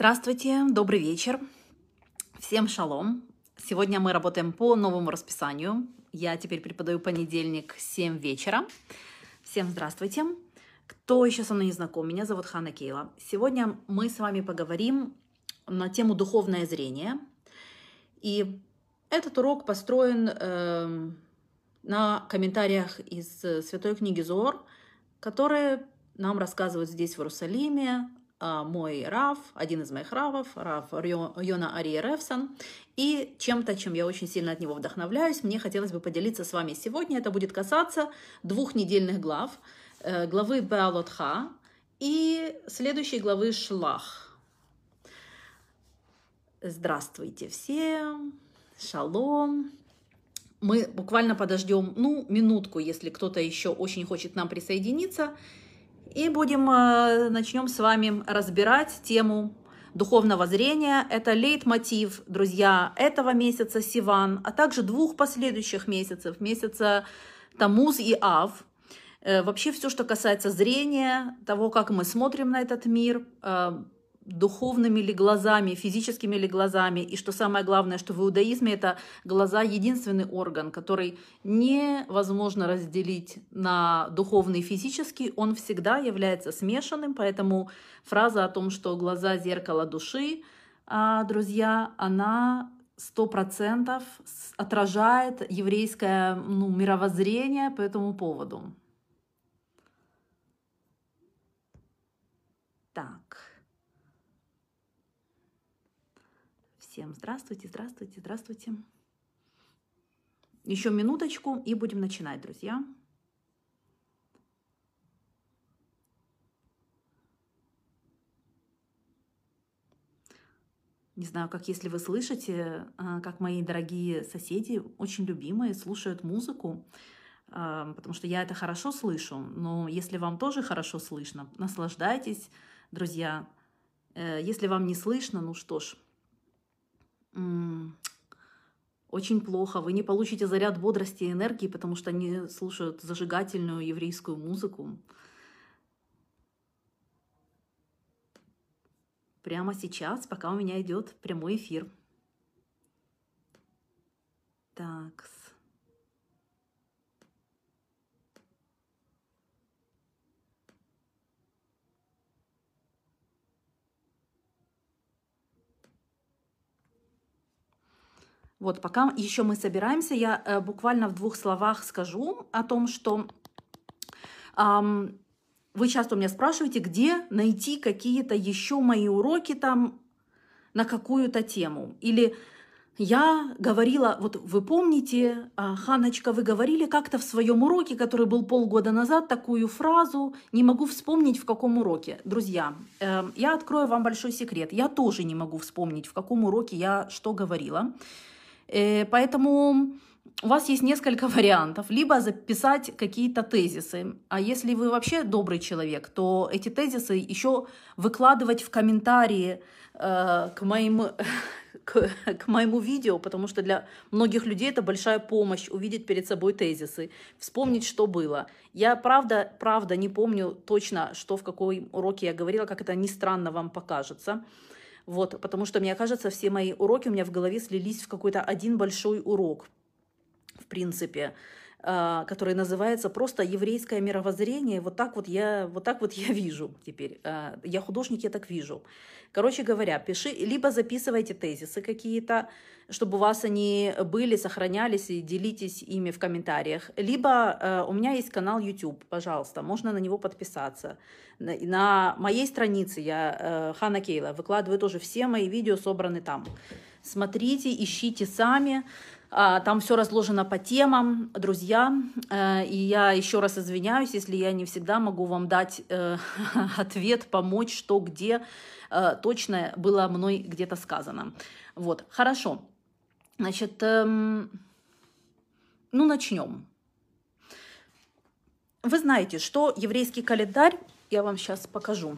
Здравствуйте, добрый вечер. Всем шалом. Сегодня мы работаем по новому расписанию. Я теперь преподаю понедельник 7 вечера. Всем здравствуйте. Кто еще со мной не знаком, меня зовут Хана Кейла. Сегодня мы с вами поговорим на тему духовное зрение. И этот урок построен э, на комментариях из Святой книги Зор, которые нам рассказывают здесь, в Иерусалиме, мой Рав, один из моих Равов, Рав Йона Ария Ревсон, и чем-то, чем я очень сильно от него вдохновляюсь, мне хотелось бы поделиться с вами сегодня. Это будет касаться двух недельных глав, э, главы Беалотха и следующей главы Шлах. Здравствуйте всем, шалом. Мы буквально подождем, ну, минутку, если кто-то еще очень хочет нам присоединиться, и будем, э, начнем с вами разбирать тему духовного зрения. Это лейтмотив, друзья, этого месяца Сиван, а также двух последующих месяцев, месяца Тамуз и Ав. Э, вообще все, что касается зрения, того, как мы смотрим на этот мир, э, духовными ли глазами, физическими ли глазами. И что самое главное, что в иудаизме это глаза единственный орган, который невозможно разделить на духовный и физический, он всегда является смешанным, поэтому фраза о том, что глаза зеркало души, а, друзья, она сто процентов отражает еврейское ну, мировоззрение по этому поводу. Так. Всем здравствуйте, здравствуйте, здравствуйте. Еще минуточку и будем начинать, друзья. Не знаю, как если вы слышите, а, как мои дорогие соседи, очень любимые, слушают музыку, а, потому что я это хорошо слышу. Но если вам тоже хорошо слышно, наслаждайтесь, друзья. Э, если вам не слышно, ну что ж, очень плохо. Вы не получите заряд бодрости и энергии, потому что они слушают зажигательную еврейскую музыку. Прямо сейчас, пока у меня идет прямой эфир. Так. Вот, пока еще мы собираемся, я э, буквально в двух словах скажу о том, что эм, вы часто у меня спрашиваете, где найти какие-то еще мои уроки там на какую-то тему. Или я говорила, вот вы помните, а, Ханочка, вы говорили как-то в своем уроке, который был полгода назад, такую фразу, не могу вспомнить в каком уроке. Друзья, э, я открою вам большой секрет. Я тоже не могу вспомнить, в каком уроке я что говорила. Э, поэтому у вас есть несколько вариантов. Либо записать какие-то тезисы. А если вы вообще добрый человек, то эти тезисы еще выкладывать в комментарии э, к, моим, к, к моему видео, потому что для многих людей это большая помощь увидеть перед собой тезисы, вспомнить, что было. Я правда, правда не помню точно, что в какой уроке я говорила, как это не странно вам покажется. Вот, потому что, мне кажется, все мои уроки у меня в голове слились в какой-то один большой урок, в принципе, который называется просто еврейское мировоззрение. Вот так вот я, вот так вот я вижу теперь. А, я художник, я так вижу. Короче говоря, пиши, либо записывайте тезисы какие-то, чтобы у вас они были, сохранялись, и делитесь ими в комментариях. Либо э, у меня есть канал YouTube, пожалуйста, можно на него подписаться. На, моей странице я, Хана Кейла, выкладываю тоже все мои видео, собраны там. Смотрите, ищите сами. А, там все разложено по темам, друзья. Э, и я еще раз извиняюсь, если я не всегда могу вам дать э, ответ, помочь, что где э, точно было мной где-то сказано. Вот, хорошо. Значит, эм, ну начнем. Вы знаете, что еврейский календарь, я вам сейчас покажу.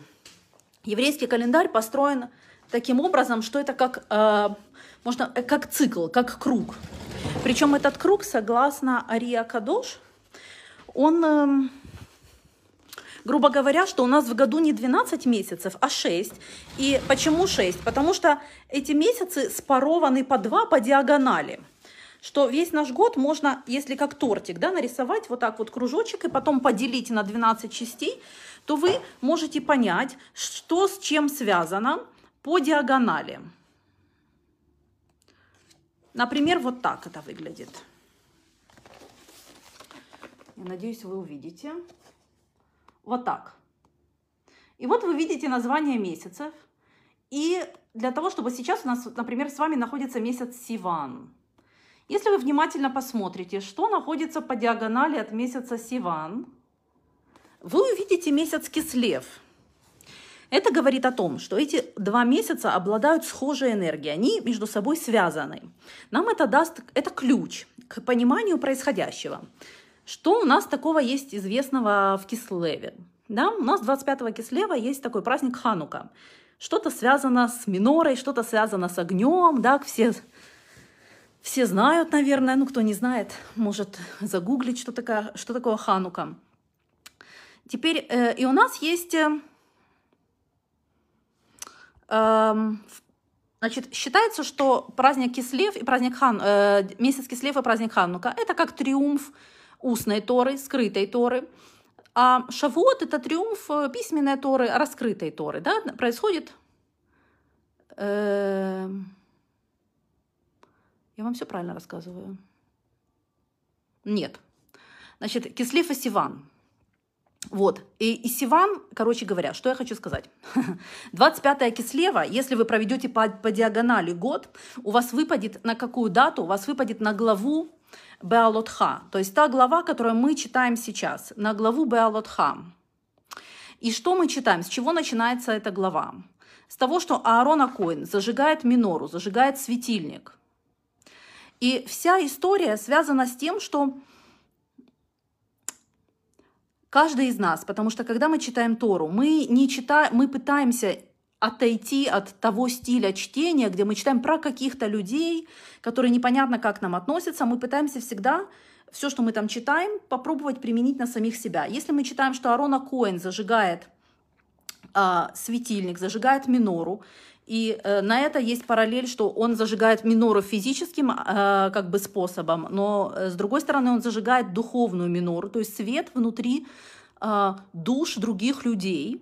Еврейский календарь построен таким образом, что это как, э, можно, как цикл, как круг. Причем этот круг, согласно Ария Кадош, он э, грубо говоря, что у нас в году не 12 месяцев, а 6. И почему 6? Потому что эти месяцы спарованы по 2 по диагонали что весь наш год можно, если как тортик, да, нарисовать вот так вот кружочек и потом поделить на 12 частей, то вы можете понять, что с чем связано по диагонали. Например, вот так это выглядит. Я надеюсь, вы увидите. Вот так. И вот вы видите название месяцев. И для того, чтобы сейчас у нас, например, с вами находится месяц Сиван. Если вы внимательно посмотрите, что находится по диагонали от месяца Сиван, вы увидите месяц Кислев. Это говорит о том, что эти два месяца обладают схожей энергией, они между собой связаны. Нам это даст, это ключ к пониманию происходящего. Что у нас такого есть известного в Кислеве? Да, у нас 25 Кислева есть такой праздник Ханука. Что-то связано с минорой, что-то связано с огнем, да, все, все знают, наверное, ну кто не знает, может загуглить, что, такое, что такое Ханука. Теперь э, и у нас есть, э, значит, считается, что праздник Кислев и праздник Хан, э, месяц Кислев и праздник Ханука это как триумф устной Торы, скрытой Торы. А Шавуот – это триумф э, письменной Торы, раскрытой Торы. Да? Происходит... Э, я вам все правильно рассказываю? Нет. Значит, Кислев и Сиван. Вот. И, и Сиван, короче говоря, что я хочу сказать. 25 Кислева, если вы проведете по, по диагонали год, у вас выпадет на какую дату? У вас выпадет на главу Беалотха, то есть та глава, которую мы читаем сейчас, на главу Беалотха. И что мы читаем? С чего начинается эта глава? С того, что Аарон Акоин зажигает минору, зажигает светильник. И вся история связана с тем, что каждый из нас, потому что когда мы читаем Тору, мы не читаем, мы пытаемся отойти от того стиля чтения, где мы читаем про каких-то людей, которые непонятно как нам относятся, мы пытаемся всегда все, что мы там читаем, попробовать применить на самих себя. Если мы читаем, что Арона Коэн зажигает э, светильник, зажигает минору, и э, на это есть параллель, что он зажигает минору физическим э, как бы способом, но э, с другой стороны он зажигает духовную минору, то есть свет внутри э, душ других людей,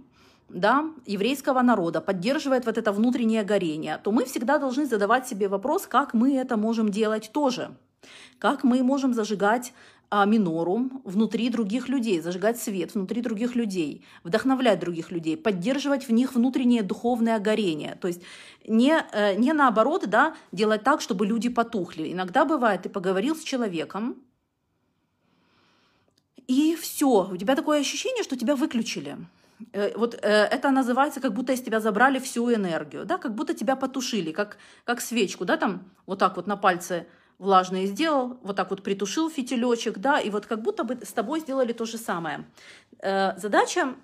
да, еврейского народа поддерживает вот это внутреннее горение, то мы всегда должны задавать себе вопрос, как мы это можем делать тоже. Как мы можем зажигать минору внутри других людей, зажигать свет внутри других людей, вдохновлять других людей, поддерживать в них внутреннее духовное горение. То есть не, э, не наоборот, да, делать так, чтобы люди потухли. Иногда бывает, ты поговорил с человеком, и все, у тебя такое ощущение, что тебя выключили. Э, вот э, это называется, как будто из тебя забрали всю энергию, да, как будто тебя потушили, как, как свечку, да, там вот так вот на пальце влажные сделал, вот так вот притушил фитилечек, да, и вот как будто бы с тобой сделали то же самое. Э, задача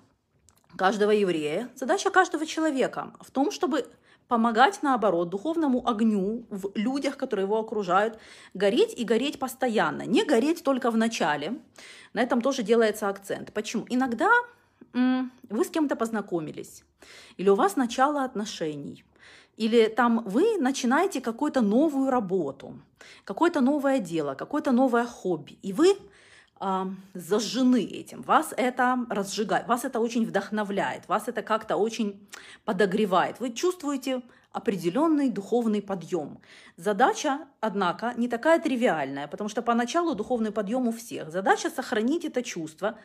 каждого еврея, задача каждого человека в том, чтобы помогать, наоборот, духовному огню в людях, которые его окружают, гореть и гореть постоянно. Не гореть только в начале. На этом тоже делается акцент. Почему? Иногда вы с кем-то познакомились, или у вас начало отношений, или там вы начинаете какую-то новую работу, какое-то новое дело, какое-то новое хобби, и вы э, зажжены этим, вас это разжигает, вас это очень вдохновляет, вас это как-то очень подогревает, вы чувствуете определенный духовный подъем. Задача, однако, не такая тривиальная, потому что поначалу духовный подъем у всех. Задача сохранить это чувство,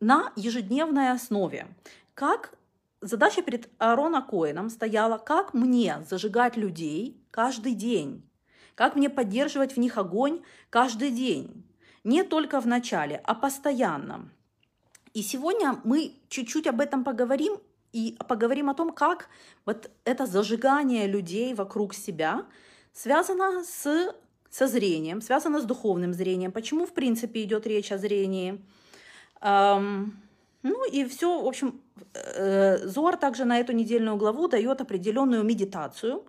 на ежедневной основе. Как задача перед Аарона Коином стояла, как мне зажигать людей каждый день, как мне поддерживать в них огонь каждый день, не только в начале, а постоянно. И сегодня мы чуть-чуть об этом поговорим и поговорим о том, как вот это зажигание людей вокруг себя связано с, со зрением, связано с духовным зрением. Почему, в принципе, идет речь о зрении? Ну и все, в общем, э, Зор также на эту недельную главу дает определенную медитацию,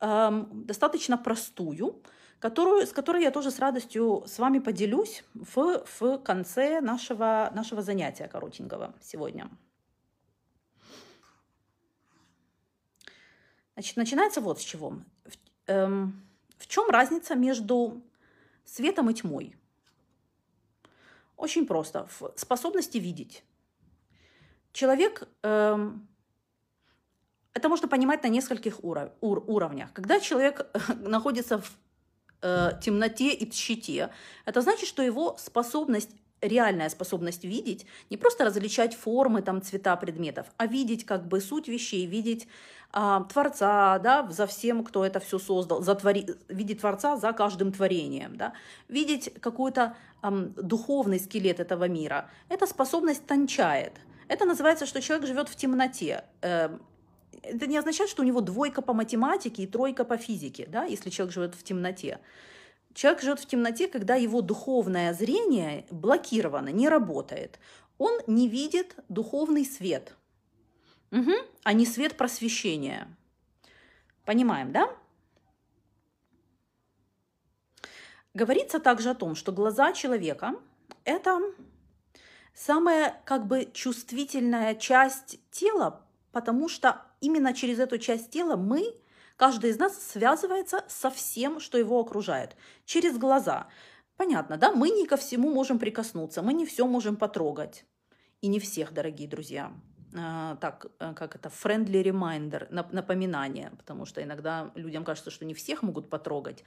достаточно простую, которую, с которой я тоже с радостью с вами поделюсь в, в конце нашего, нашего занятия коротенького сегодня. Значит, начинается вот с чего. В, эм, в чем разница между светом и тьмой? Очень просто. В способности видеть. Человек эм, это можно понимать на нескольких уров, ур, уровнях. Когда человек находится в э, темноте и тщете, это значит, что его способность реальная способность видеть, не просто различать формы, там, цвета предметов, а видеть как бы суть вещей, видеть а, Творца, да, за всем, кто это все создал, за твори... видеть Творца за каждым творением, да, видеть какой-то ам, духовный скелет этого мира. Эта способность тончает. Это называется, что человек живет в темноте. Эм, это не означает, что у него двойка по математике и тройка по физике, да, если человек живет в темноте. Человек живет в темноте, когда его духовное зрение блокировано, не работает. Он не видит духовный свет, угу. а не свет просвещения. Понимаем, да? Говорится также о том, что глаза человека – это самая как бы чувствительная часть тела, потому что именно через эту часть тела мы, каждый из нас связывается со всем, что его окружает. Через глаза. Понятно, да? Мы не ко всему можем прикоснуться, мы не все можем потрогать. И не всех, дорогие друзья. А, так, э, как это, friendly reminder, напоминание, потому что иногда людям кажется, что не всех могут потрогать.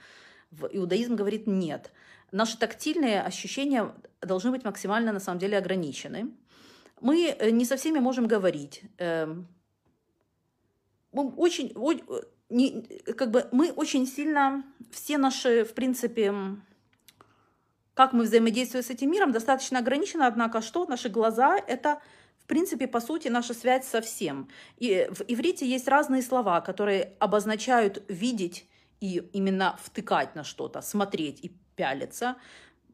Иудаизм говорит нет. Наши тактильные ощущения должны быть максимально, на самом деле, ограничены. Мы э, не со всеми можем говорить. Эм, мы очень, как бы мы очень сильно, все наши, в принципе, как мы взаимодействуем с этим миром, достаточно ограничено, однако что? Наши глаза – это, в принципе, по сути, наша связь со всем. И в иврите есть разные слова, которые обозначают видеть и именно втыкать на что-то, смотреть и пялиться.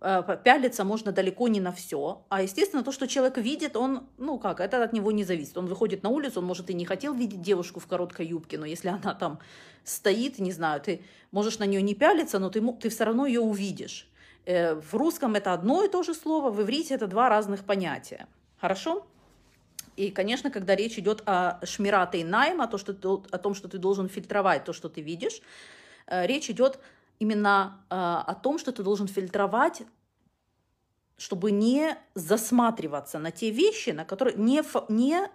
Э, пялиться можно далеко не на все. А, естественно, то, что человек видит, он, ну как, это от него не зависит. Он выходит на улицу, он, может, и не хотел видеть девушку в короткой юбке, но если она там стоит, не знаю, ты можешь на нее не пялиться, но ты, ты все равно ее увидишь. Э, в русском это одно и то же слово, в иврите это два разных понятия. Хорошо? И, конечно, когда речь идет о шмирате найма, то, что ты, о том, что ты должен фильтровать то, что ты видишь, э, речь идет именно э, о том, что ты должен фильтровать, чтобы не засматриваться на те вещи, на которые не, не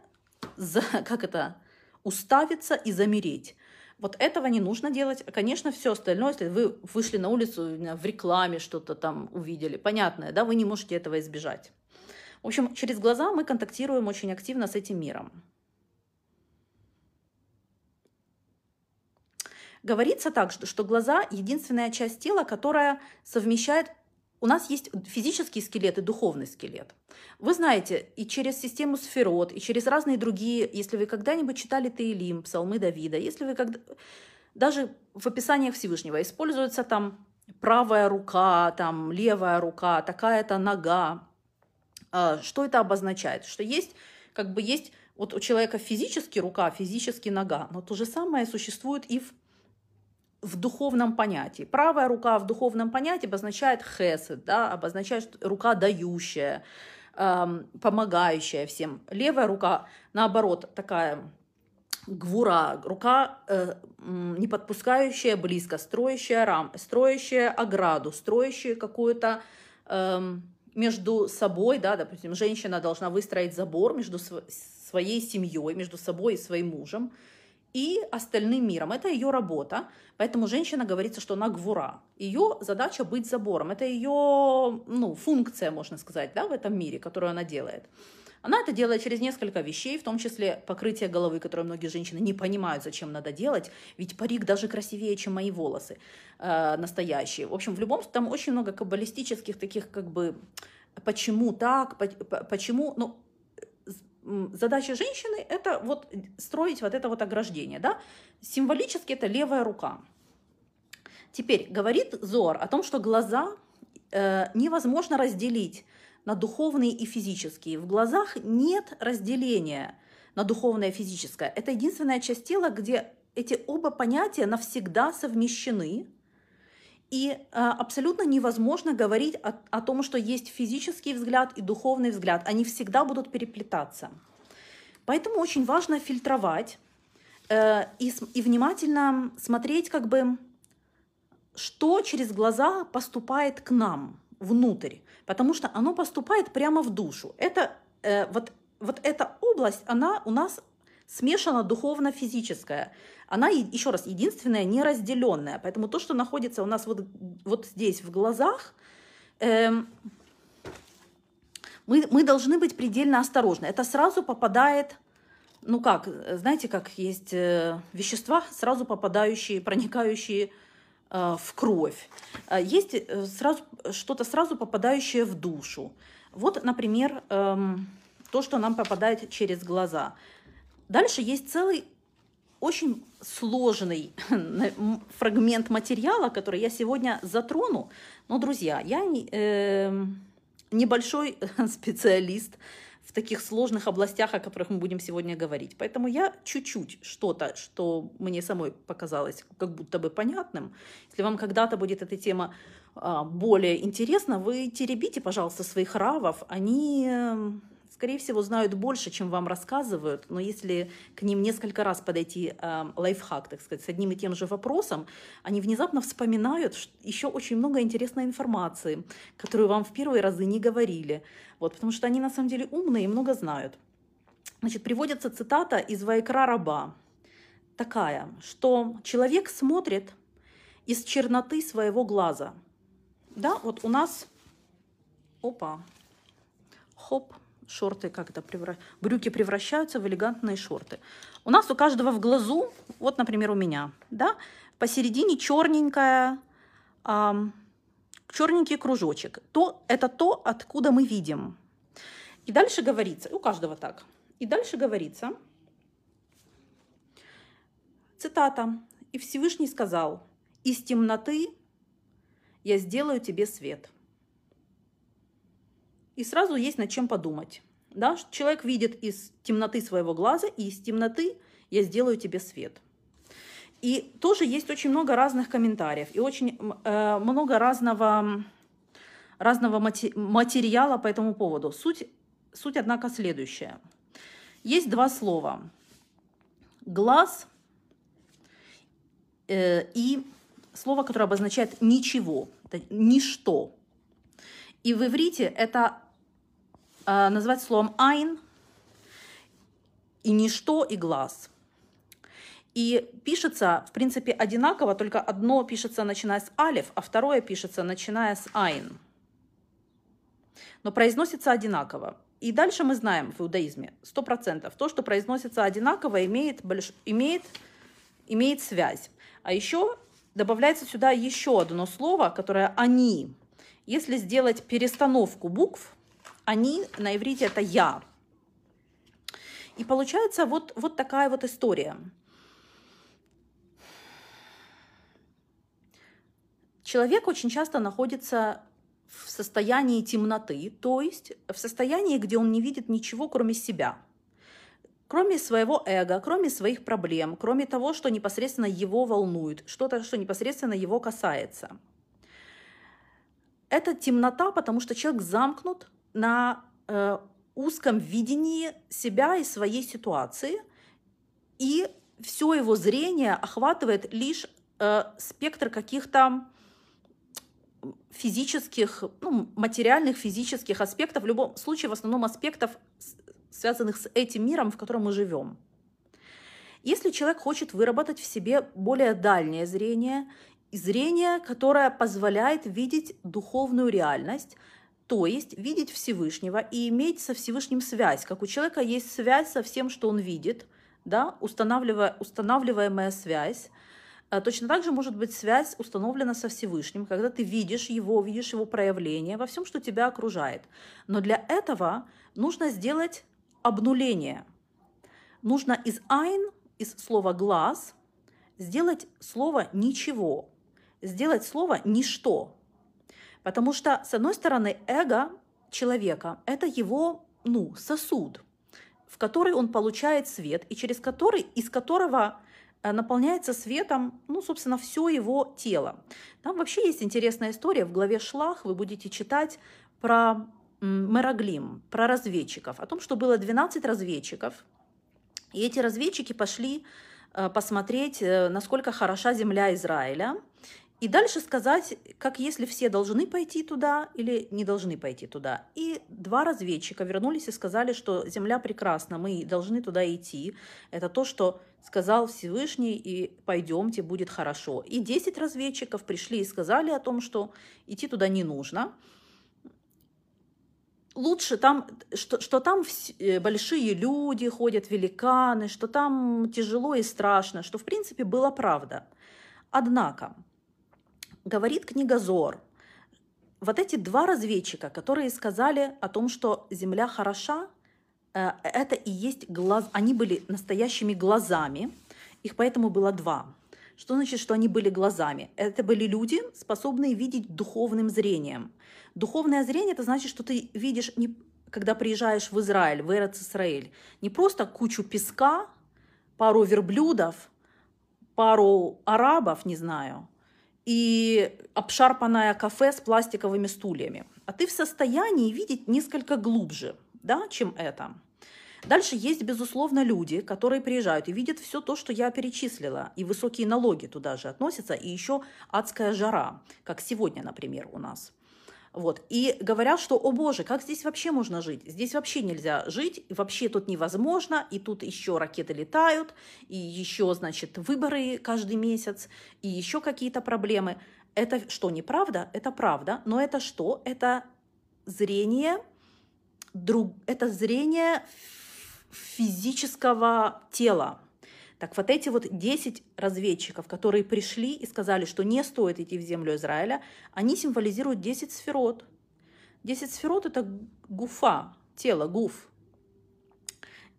за, как это, уставиться и замереть. Вот этого не нужно делать. Конечно, все остальное, если вы вышли на улицу в рекламе что-то там увидели, понятное, да, вы не можете этого избежать. В общем, через глаза мы контактируем очень активно с этим миром. Говорится так, что, что глаза – единственная часть тела, которая совмещает у нас есть физический скелет и духовный скелет. Вы знаете, и через систему сферот, и через разные другие, если вы когда-нибудь читали Таилим, псалмы Давида, если вы когда... Даже в описаниях Всевышнего используется там правая рука, там левая рука, такая-то нога. А, что это обозначает? Что есть, как бы есть, вот у человека физически рука, физически нога, но то же самое существует и в в духовном понятии. Правая рука в духовном понятии обозначает хесед, да, обозначает рука дающая, эм, помогающая всем. Левая рука, наоборот, такая гвура, рука э, не подпускающая близко, строящая рам, строящая ограду, строящая какую-то э, между собой, да, допустим, женщина должна выстроить забор между своей семьей, между собой и своим мужем, и остальным миром. Это ее работа. Поэтому женщина говорится, что она гвура. Ее задача быть забором. Это ее ну, функция, можно сказать, да, в этом мире, которую она делает. Она это делает через несколько вещей, в том числе покрытие головы, которое многие женщины не понимают, зачем надо делать, ведь парик даже красивее, чем мои волосы э, настоящие. В общем, в любом там очень много каббалистических таких как бы почему так, почему, ну, задача женщины – это вот строить вот это вот ограждение. Да? Символически это левая рука. Теперь говорит Зор о том, что глаза э, невозможно разделить на духовные и физические. В глазах нет разделения на духовное и физическое. Это единственная часть тела, где эти оба понятия навсегда совмещены. И э, абсолютно невозможно говорить о, о том, что есть физический взгляд и духовный взгляд. Они всегда будут переплетаться. Поэтому очень важно фильтровать э, и, и внимательно смотреть, как бы, что через глаза поступает к нам внутрь, потому что оно поступает прямо в душу. Это э, вот вот эта область, она у нас смешана духовно-физическая. Она, еще раз, единственная, неразделенная. Поэтому то, что находится у нас вот, вот здесь в глазах, э, мы, мы должны быть предельно осторожны. Это сразу попадает, ну как, знаете, как есть э, вещества, сразу попадающие, проникающие э, в кровь. Э, есть э, сразу, что-то сразу попадающее в душу. Вот, например, э, то, что нам попадает через глаза. Дальше есть целый очень сложный фрагмент материала, который я сегодня затрону. Но, друзья, я э, небольшой специалист в таких сложных областях, о которых мы будем сегодня говорить. Поэтому я чуть-чуть что-то, что мне самой показалось как будто бы понятным. Если вам когда-то будет эта тема а, более интересна, вы теребите, пожалуйста, своих равов. Они эм, скорее всего, знают больше, чем вам рассказывают, но если к ним несколько раз подойти э, лайфхак, так сказать, с одним и тем же вопросом, они внезапно вспоминают еще очень много интересной информации, которую вам в первые разы не говорили, вот, потому что они на самом деле умные и много знают. Значит, приводится цитата из Вайкра Раба, такая, что человек смотрит из черноты своего глаза. Да, вот у нас, опа, хоп, шорты как это превра... брюки превращаются в элегантные шорты. У нас у каждого в глазу, вот, например, у меня, да, посередине черненькая, эм, черненький кружочек. То, это то, откуда мы видим. И дальше говорится, у каждого так. И дальше говорится, цитата, «И Всевышний сказал, из темноты я сделаю тебе свет». И сразу есть над чем подумать. Да? Человек видит из темноты своего глаза, и из темноты я сделаю тебе свет. И тоже есть очень много разных комментариев, и очень э, много разного, разного мати материала по этому поводу. Суть, суть, однако, следующая. Есть два слова. Глаз э, и слово, которое обозначает ничего, ничто. И в иврите это назвать словом «айн» и «ничто» и «глаз». И пишется, в принципе, одинаково, только одно пишется начиная с алиф, а второе пишется начиная с айн. Но произносится одинаково. И дальше мы знаем в иудаизме, 100%, то, что произносится одинаково, имеет, больш... имеет, имеет связь. А еще добавляется сюда еще одно слово, которое «они». Если сделать перестановку букв, они на иврите это я. И получается вот, вот такая вот история. Человек очень часто находится в состоянии темноты, то есть в состоянии, где он не видит ничего, кроме себя, кроме своего эго, кроме своих проблем, кроме того, что непосредственно его волнует, что-то, что непосредственно его касается. Это темнота, потому что человек замкнут на э, узком видении себя и своей ситуации, и все его зрение охватывает лишь э, спектр каких-то физических, ну, материальных физических аспектов, в любом случае в основном аспектов, связанных с этим миром, в котором мы живем. Если человек хочет выработать в себе более дальнее зрение, зрение, которое позволяет видеть духовную реальность, то есть видеть Всевышнего и иметь со Всевышним связь, как у человека есть связь со всем, что он видит, да, устанавливая, устанавливаемая связь. А точно так же может быть связь установлена со Всевышним, когда ты видишь его, видишь его проявление во всем, что тебя окружает. Но для этого нужно сделать обнуление. Нужно из айн, из слова глаз, сделать слово ничего, сделать слово ничто, Потому что, с одной стороны, эго человека – это его ну, сосуд, в который он получает свет, и через который, из которого э, наполняется светом, ну, собственно, все его тело. Там вообще есть интересная история. В главе Шлах вы будете читать про Мераглим, про разведчиков, о том, что было 12 разведчиков, и эти разведчики пошли э, посмотреть, э, насколько хороша земля Израиля, и дальше сказать, как если все должны пойти туда или не должны пойти туда. И два разведчика вернулись и сказали, что земля прекрасна, мы должны туда идти. Это то, что сказал Всевышний, и пойдемте, будет хорошо. И десять разведчиков пришли и сказали о том, что идти туда не нужно. Лучше там, что, что там э, большие люди ходят, великаны, что там тяжело и страшно, что в принципе была правда. Однако, говорит книга Зор, вот эти два разведчика, которые сказали о том, что Земля хороша, э, это и есть глаз, они были настоящими глазами, их поэтому было два. Что значит, что они были глазами? Это были люди, способные видеть духовным зрением. Духовное зрение – это значит, что ты видишь, не, когда приезжаешь в Израиль, в Эрец Израиль, не просто кучу песка, пару верблюдов, пару арабов, не знаю, и обшарпанное кафе с пластиковыми стульями. А ты в состоянии видеть несколько глубже, да, чем это. Дальше есть, безусловно, люди, которые приезжают и видят все то, что я перечислила, и высокие налоги туда же относятся, и еще адская жара, как сегодня, например, у нас. Вот. И говорят, что, о боже, как здесь вообще можно жить? Здесь вообще нельзя жить, вообще тут невозможно, и тут еще ракеты летают, и еще, значит, выборы каждый месяц, и еще какие-то проблемы. Это что, неправда? Это правда, но это что? Это зрение, друг, это зрение физического тела, так вот эти вот 10 разведчиков, которые пришли и сказали, что не стоит идти в землю Израиля, они символизируют 10 сферот. 10 сферот – это гуфа, тело, гуф.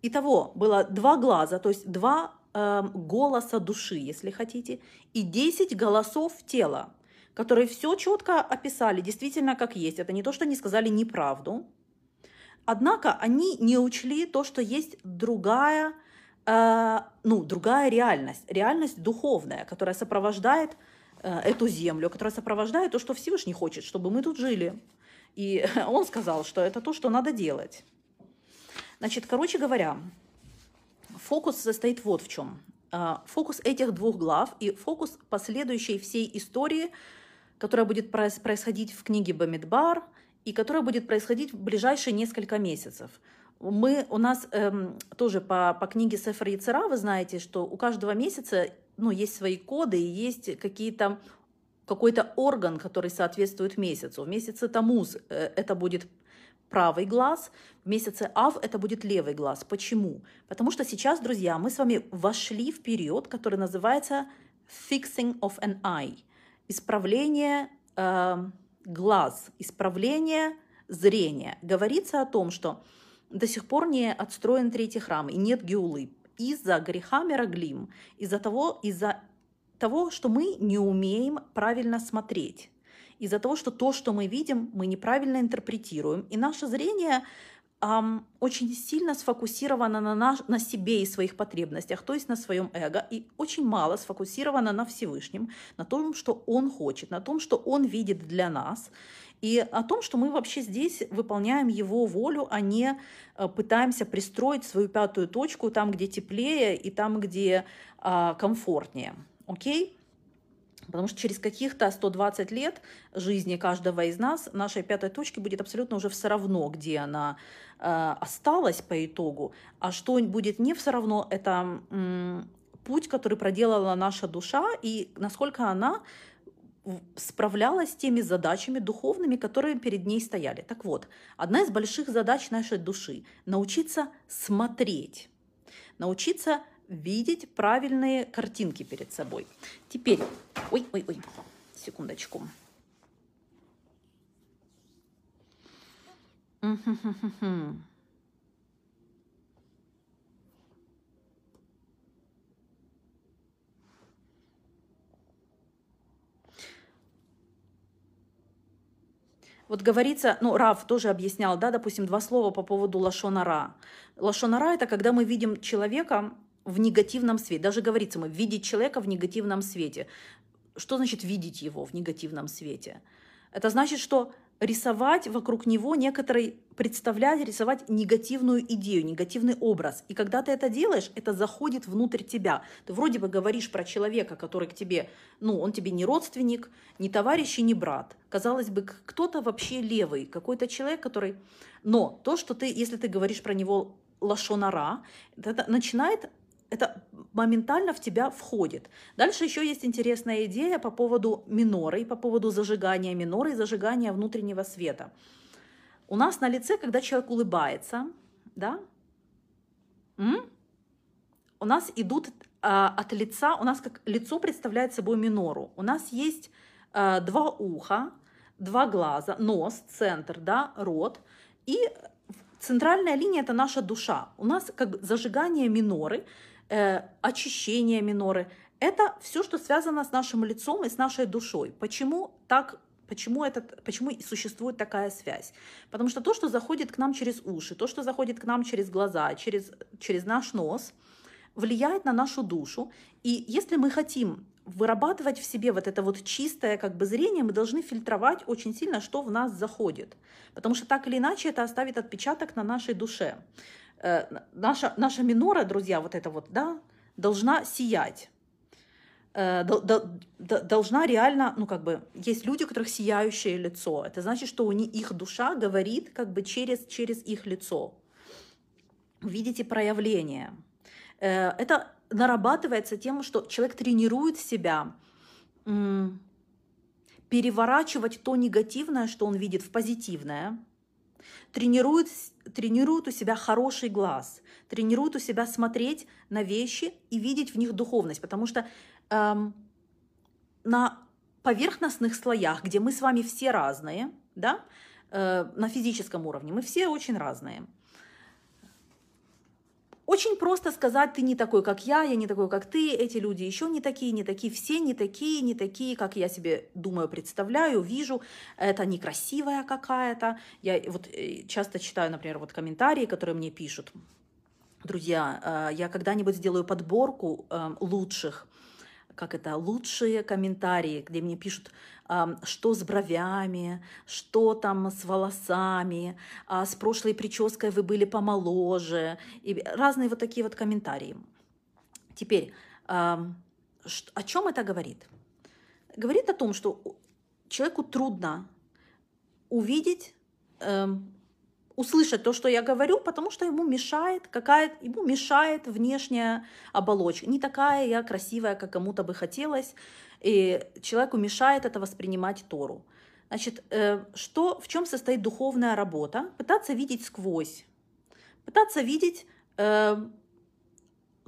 Итого было два глаза, то есть два э, голоса души, если хотите, и 10 голосов тела, которые все четко описали, действительно как есть. Это не то, что они сказали неправду. Однако они не учли то, что есть другая ну, другая реальность, реальность духовная, которая сопровождает э, эту землю, которая сопровождает то, что Всевышний хочет, чтобы мы тут жили. И он сказал, что это то, что надо делать. Значит, короче говоря, фокус состоит вот в чем. Э, фокус этих двух глав и фокус последующей всей истории, которая будет происходить в книге Бамидбар и которая будет происходить в ближайшие несколько месяцев – мы, у нас эм, тоже по, по книге Сефер Яцера, вы знаете, что у каждого месяца ну, есть свои коды и есть какие-то какой-то орган, который соответствует месяцу. В месяце Тамуз э, это будет правый глаз, в месяце Ав это будет левый глаз. Почему? Потому что сейчас, друзья, мы с вами вошли в период, который называется fixing of an eye, исправление э, глаз, исправление зрения. Говорится о том, что до сих пор не отстроен третий храм, и нет геулы. Из-за греха Мираглим, из-за того, из-за того, что мы не умеем правильно смотреть, из-за того, что то, что мы видим, мы неправильно интерпретируем, и наше зрение эм, очень сильно сфокусировано на, наш, на себе и своих потребностях, то есть на своем эго, и очень мало сфокусировано на Всевышнем, на том, что Он хочет, на том, что Он видит для нас и о том, что мы вообще здесь выполняем его волю, а не э, пытаемся пристроить свою пятую точку там, где теплее и там, где а, комфортнее. Окей? Потому что через каких-то 120 лет жизни каждого из нас нашей пятой точки будет абсолютно уже все равно, где она э, осталась по итогу. А что будет не все равно, это м, путь, который проделала наша душа и насколько она справлялась с теми задачами духовными, которые перед ней стояли. Так вот, одна из больших задач нашей души – научиться смотреть, научиться видеть правильные картинки перед собой. Теперь, ой-ой-ой, секундочку. Вот говорится, ну, Рав тоже объяснял, да, допустим, два слова по поводу лашонара. Лашонара – это когда мы видим человека, в негативном свете. Даже говорится мы, видеть человека в негативном свете. Что значит видеть его в негативном свете? Это значит, что рисовать вокруг него некоторый, представлять, рисовать негативную идею, негативный образ. И когда ты это делаешь, это заходит внутрь тебя. Ты вроде бы говоришь про человека, который к тебе, ну, он тебе не родственник, не товарищ и не брат. Казалось бы, кто-то вообще левый, какой-то человек, который... Но то, что ты, если ты говоришь про него лашонара, это начинает это моментально в тебя входит. Дальше еще есть интересная идея по поводу миноры, по поводу зажигания миноры и зажигания внутреннего света. У нас на лице, когда человек улыбается, да, у нас идут а, от лица, у нас как лицо представляет собой минору. У нас есть а, два уха, два глаза, нос, центр, да, рот. И центральная линия – это наша душа. У нас как зажигание миноры – э, очищение миноры. Это все, что связано с нашим лицом и с нашей душой. Почему так Почему, этот, почему существует такая связь? Потому что то, что заходит к нам через уши, то, что заходит к нам через глаза, через, через наш нос, влияет на нашу душу. И если мы хотим вырабатывать в себе вот это вот чистое как бы зрение, мы должны фильтровать очень сильно, что в нас заходит. Потому что так или иначе это оставит отпечаток на нашей душе. Э, наша, наша минора, друзья, вот это вот, да, должна сиять. Э, должна реально, ну как бы, есть люди, у которых сияющее лицо. Это значит, что у них, их душа говорит как бы через, через их лицо. Видите проявление. Э, это нарабатывается тем, что человек тренирует себя переворачивать то негативное, что он видит, в позитивное – тренирует, тренирует у себя хороший глаз, тренирует у себя смотреть на вещи и видеть в них духовность, потому что эм, на поверхностных слоях, где мы с вами все разные, да, э, на физическом уровне, мы все очень разные – очень просто сказать, ты не такой, как я, я не такой, как ты, эти люди еще не такие, не такие, все не такие, не такие, как я себе думаю, представляю, вижу, это некрасивая какая-то. Я вот э, часто читаю, например, вот комментарии, которые мне пишут. Друзья, э, я когда-нибудь сделаю подборку э, лучших как это, лучшие комментарии, где мне пишут, что с бровями, что там с волосами, а с прошлой прической вы были помоложе, и разные вот такие вот комментарии. Теперь, о чем это говорит? Говорит о том, что человеку трудно увидеть эм, услышать то, что я говорю, потому что ему мешает какая ему мешает внешняя оболочка. Не такая я красивая, как кому-то бы хотелось, и человеку мешает это воспринимать Тору. Значит, э, что, в чем состоит духовная работа? Пытаться видеть сквозь, пытаться видеть э,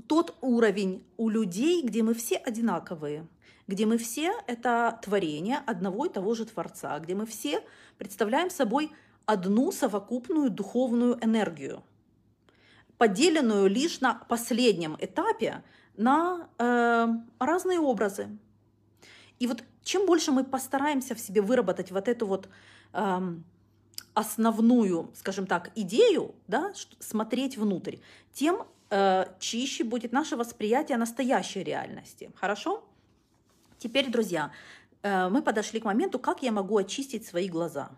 тот уровень у людей, где мы все одинаковые, где мы все это творение одного и того же Творца, где мы все представляем собой одну совокупную духовную энергию, поделенную лишь на последнем этапе на э, разные образы. И вот чем больше мы постараемся в себе выработать вот эту вот э, основную, скажем так, идею, да, смотреть внутрь, тем э, чище будет наше восприятие настоящей реальности. Хорошо? Теперь, друзья, э, мы подошли к моменту, как я могу очистить свои глаза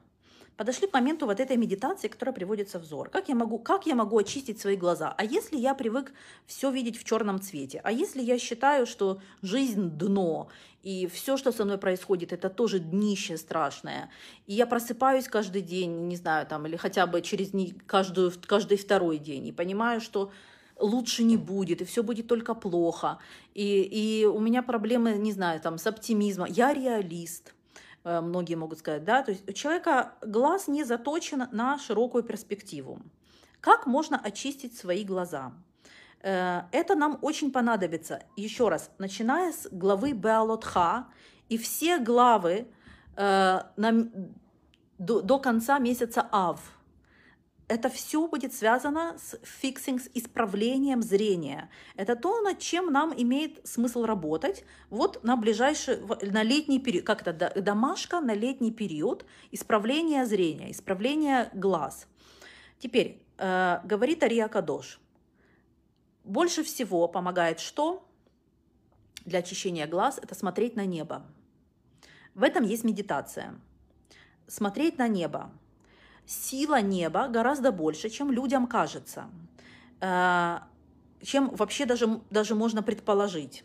подошли к моменту вот этой медитации, которая приводится в взор. Как я могу, как я могу очистить свои глаза? А если я привык все видеть в черном цвете? А если я считаю, что жизнь дно, и все, что со мной происходит, это тоже днище страшное. И я просыпаюсь каждый день, не знаю, там, или хотя бы через каждую, каждый второй день, и понимаю, что лучше не будет, и все будет только плохо. И, и у меня проблемы, не знаю, там, с оптимизмом. Я реалист. Э, многие могут сказать, да, то есть у человека глаз не заточен на широкую перспективу. Как можно очистить свои глаза? Э, это нам очень понадобится. Еще раз, начиная с главы Беалотха и все главы э, на, до, до конца месяца Ав – это все будет связано с фиксинг, с исправлением зрения. Это то, над чем нам имеет смысл работать вот на ближайший, на летний период, как это, домашка на летний период исправления зрения, исправления глаз. Теперь, э, говорит Ария Кадош, больше всего помогает что? Для очищения глаз – это смотреть на небо. В этом есть медитация. Смотреть на небо. Сила неба гораздо больше, чем людям кажется, э, чем вообще даже, даже можно предположить.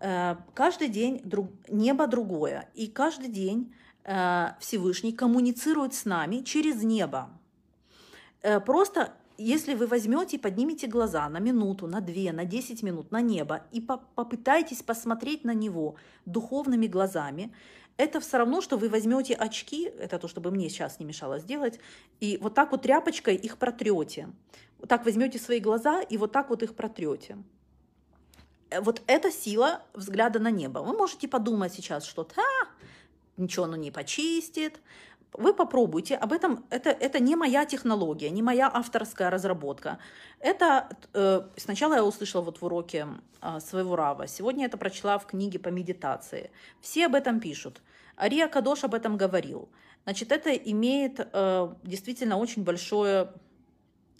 Э, каждый день друг, небо другое, и каждый день э, Всевышний коммуницирует с нами через небо. Просто если вы возьмете и поднимете глаза на минуту, на две, на десять минут на небо и по попытаетесь посмотреть на него духовными глазами, это все равно, что вы возьмете очки, это то, чтобы мне сейчас не мешало сделать, и вот так вот тряпочкой их протрете. Вот так возьмете свои глаза и вот так вот их протрете. Э, вот это сила взгляда на небо. Вы можете подумать сейчас, что а, ничего оно не почистит, вы попробуйте, об этом, это, это не моя технология, не моя авторская разработка. Это э, сначала я услышала вот в уроке э, своего Рава, сегодня это прочла в книге по медитации. Все об этом пишут. Ария Кадош об этом говорил. Значит, это имеет э, действительно очень большое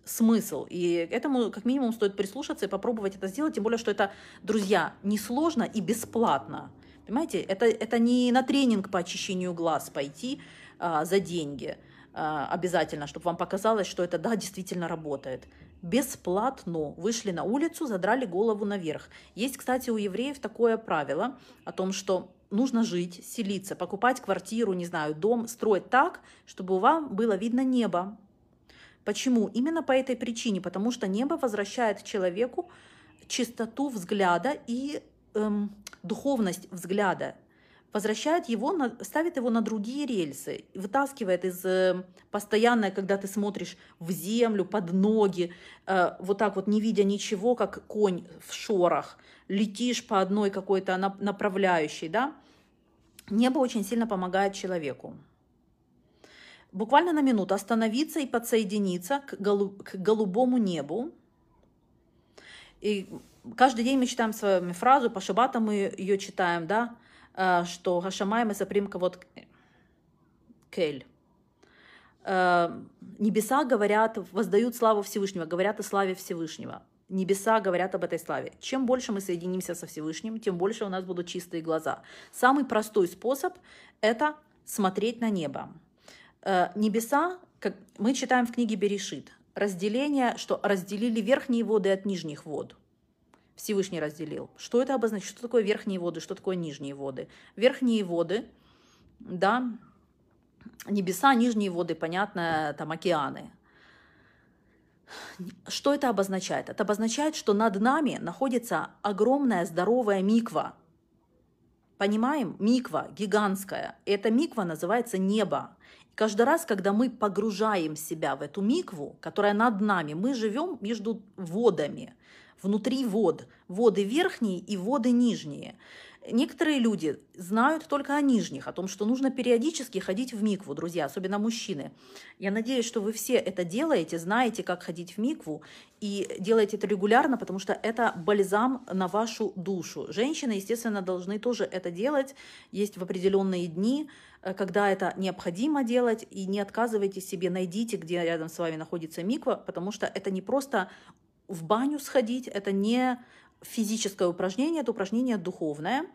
смысл. И этому как минимум стоит прислушаться и попробовать это сделать, тем более, что это, друзья, несложно и бесплатно. Понимаете, это, это не на тренинг по очищению глаз пойти, а, за деньги а, обязательно, чтобы вам показалось, что это да, действительно работает. Бесплатно вышли на улицу, задрали голову наверх. Есть, кстати, у евреев такое правило о том, что нужно жить, селиться, покупать квартиру, не знаю, дом, строить так, чтобы вам было видно небо. Почему? Именно по этой причине, потому что небо возвращает человеку чистоту взгляда и эм, духовность взгляда возвращает его, на, ставит его на другие рельсы, вытаскивает из э, постоянной, когда ты смотришь в землю, под ноги, э, вот так вот не видя ничего, как конь в шорах, летишь по одной какой-то направляющей, да, небо очень сильно помогает человеку. Буквально на минуту остановиться и подсоединиться к, голу, к голубому небу. И каждый день мы читаем с вами фразу, по шабатам мы ее читаем, да, что Гашамай Сапримка вот Кель. Э, небеса говорят, воздают славу Всевышнего, говорят о славе Всевышнего. Небеса говорят об этой славе. Чем больше мы соединимся со Всевышним, тем больше у нас будут чистые глаза. Самый простой способ – это смотреть на небо. Э, небеса, как мы читаем в книге Берешит, разделение, что разделили верхние воды от нижних вод. Всевышний разделил. Что это обозначает? Что такое верхние воды, что такое нижние воды? Верхние воды, да, небеса, нижние воды, понятно, там океаны. Что это обозначает? Это обозначает, что над нами находится огромная здоровая миква. Понимаем? Миква гигантская. Эта миква называется небо. Каждый раз, когда мы погружаем себя в эту микву, которая над нами, мы живем между водами внутри вод. Воды верхние и воды нижние. Некоторые люди знают только о нижних, о том, что нужно периодически ходить в микву, друзья, особенно мужчины. Я надеюсь, что вы все это делаете, знаете, как ходить в микву, и делаете это регулярно, потому что это бальзам на вашу душу. Женщины, естественно, должны тоже это делать. Есть в определенные дни, э, когда это необходимо делать, и не отказывайте себе, найдите, где рядом с вами находится миква, потому что это не просто в баню сходить, это не физическое упражнение, это упражнение духовное,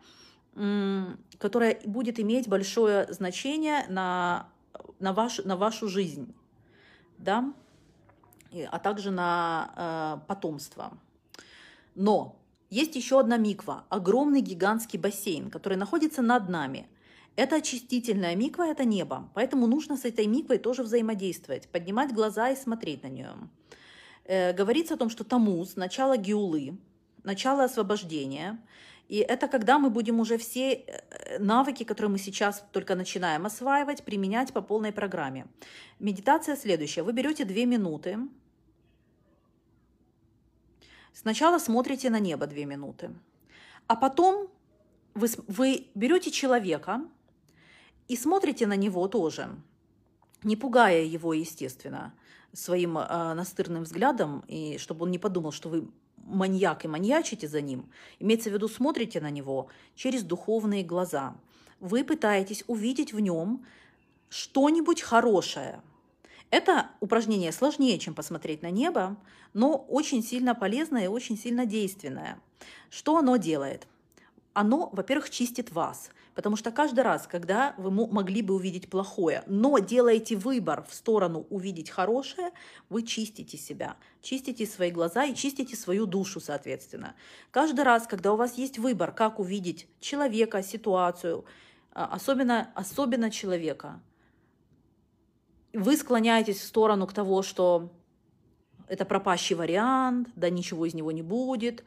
которое будет иметь большое значение на, на, ваш, на вашу жизнь, да, а также на э, потомство. Но есть еще одна миква, огромный гигантский бассейн, который находится над нами. Это очистительная миква, это небо, поэтому нужно с этой миквой тоже взаимодействовать, поднимать глаза и смотреть на нее. Э, говорится о том, что Тамуз, начало Геулы, начало освобождения, и это когда мы будем уже все э, навыки, которые мы сейчас только начинаем осваивать, применять по полной программе. Медитация следующая. Вы берете две минуты. Сначала смотрите на небо две минуты. А потом вы, вы берете человека и смотрите на него тоже, не пугая его, естественно своим э, настырным взглядом, и чтобы он не подумал, что вы маньяк и маньячите за ним, имеется в виду, смотрите на него через духовные глаза. Вы пытаетесь увидеть в нем что-нибудь хорошее. Это упражнение сложнее, чем посмотреть на небо, но очень сильно полезное и очень сильно действенное. Что оно делает? Оно, во-первых, чистит вас, потому что каждый раз, когда вы могли бы увидеть плохое, но делаете выбор в сторону увидеть хорошее, вы чистите себя, чистите свои глаза и чистите свою душу, соответственно. Каждый раз, когда у вас есть выбор, как увидеть человека, ситуацию, а, особенно, особенно человека, вы склоняетесь в сторону к того, что это пропащий вариант, да ничего из него не будет,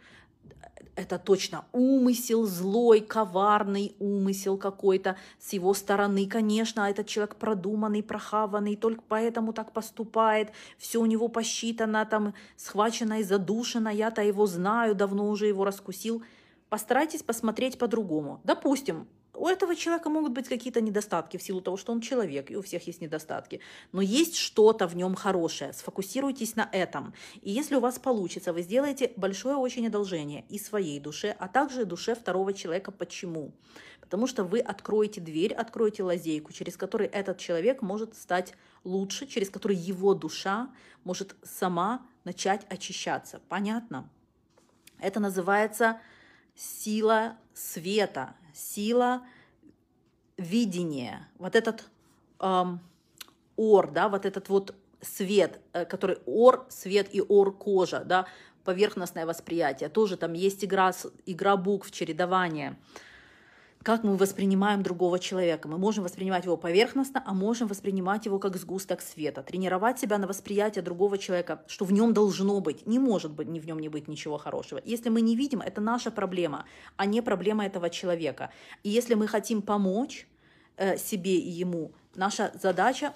это точно умысел, злой, коварный умысел какой-то с его стороны. Конечно, этот человек продуманный, прохаванный, только поэтому так поступает. Все у него посчитано, там, схвачено и задушено. Я-то его знаю, давно уже его раскусил. Постарайтесь посмотреть по-другому. Допустим, у этого человека могут быть какие-то недостатки в силу того, что он человек, и у всех есть недостатки. Но есть что-то в нем хорошее. Сфокусируйтесь на этом. И если у вас получится, вы сделаете большое очень одолжение и своей душе, а также душе второго человека. Почему? Потому что вы откроете дверь, откроете лазейку, через которую этот человек может стать лучше, через который его душа может сама начать очищаться. Понятно? Это называется сила света, сила видения, вот этот эм, ор, да, вот этот вот свет, э, который ор, свет и ор кожа, да, поверхностное восприятие. Тоже там есть игра, игра букв, чередование как мы воспринимаем другого человека. Мы можем воспринимать его поверхностно, а можем воспринимать его как сгусток света. Тренировать себя на восприятие другого человека, что в нем должно быть. Не может быть ни в нем не быть ничего хорошего. Если мы не видим, это наша проблема, а не проблема этого человека. И если мы хотим помочь э, себе и ему, наша задача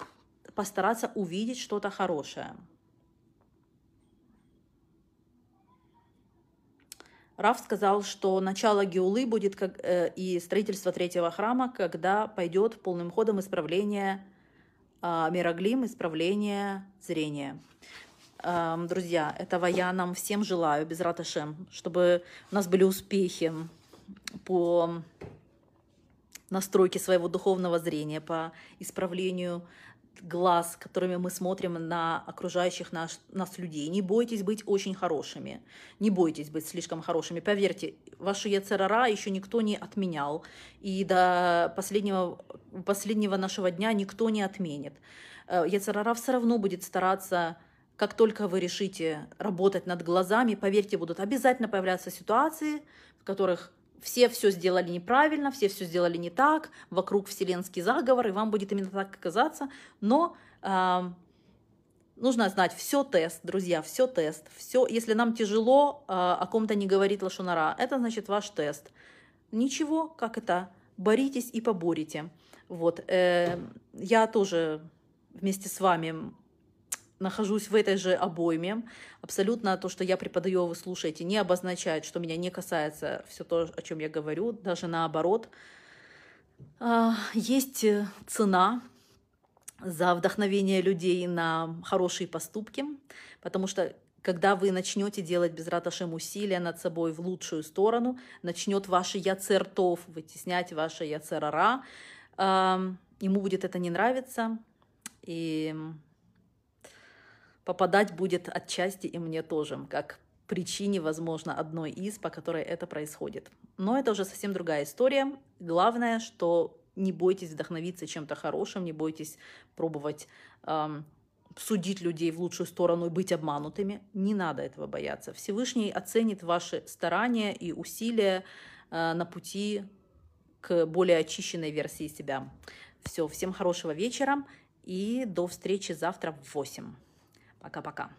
постараться увидеть что-то хорошее. Раф сказал, что начало Геулы будет как, э, и строительство третьего храма, когда пойдет полным ходом исправление э, Мироглим, исправление зрения. Э, друзья, этого я нам всем желаю, без раташем, чтобы у нас были успехи по настройке своего духовного зрения, по исправлению глаз, которыми мы смотрим на окружающих нас, нас людей. Не бойтесь быть очень хорошими. Не бойтесь быть слишком хорошими. Поверьте, вашу яцерара еще никто не отменял. И до последнего, последнего нашего дня никто не отменит. Э, яцерара все равно будет стараться как только вы решите работать над глазами, поверьте, будут обязательно появляться ситуации, в которых все все сделали неправильно, все все сделали не так, вокруг вселенский заговор, и вам будет именно так казаться, но э, нужно знать, все тест, друзья, все тест, все, если нам тяжело, э, о ком-то не говорит лошонара, это значит ваш тест. Ничего, как это, боритесь и поборите. Вот, э, я тоже вместе с вами нахожусь в этой же обойме. Абсолютно то, что я преподаю, вы слушаете, не обозначает, что меня не касается все то, о чем я говорю, даже наоборот. А, есть цена за вдохновение людей на хорошие поступки, потому что когда вы начнете делать без усилия над собой в лучшую сторону, начнет ваше яцертов вытеснять ваше яцерара, ему будет это не нравиться, и попадать будет отчасти и мне тоже, как причине, возможно, одной из, по которой это происходит. Но это уже совсем другая история. Главное, что не бойтесь вдохновиться чем-то хорошим, не бойтесь пробовать эм, судить людей в лучшую сторону и быть обманутыми. Не надо этого бояться. Всевышний оценит ваши старания и усилия э, на пути к более очищенной версии себя. Все, всем хорошего вечера и до встречи завтра в 8. Пока-пока.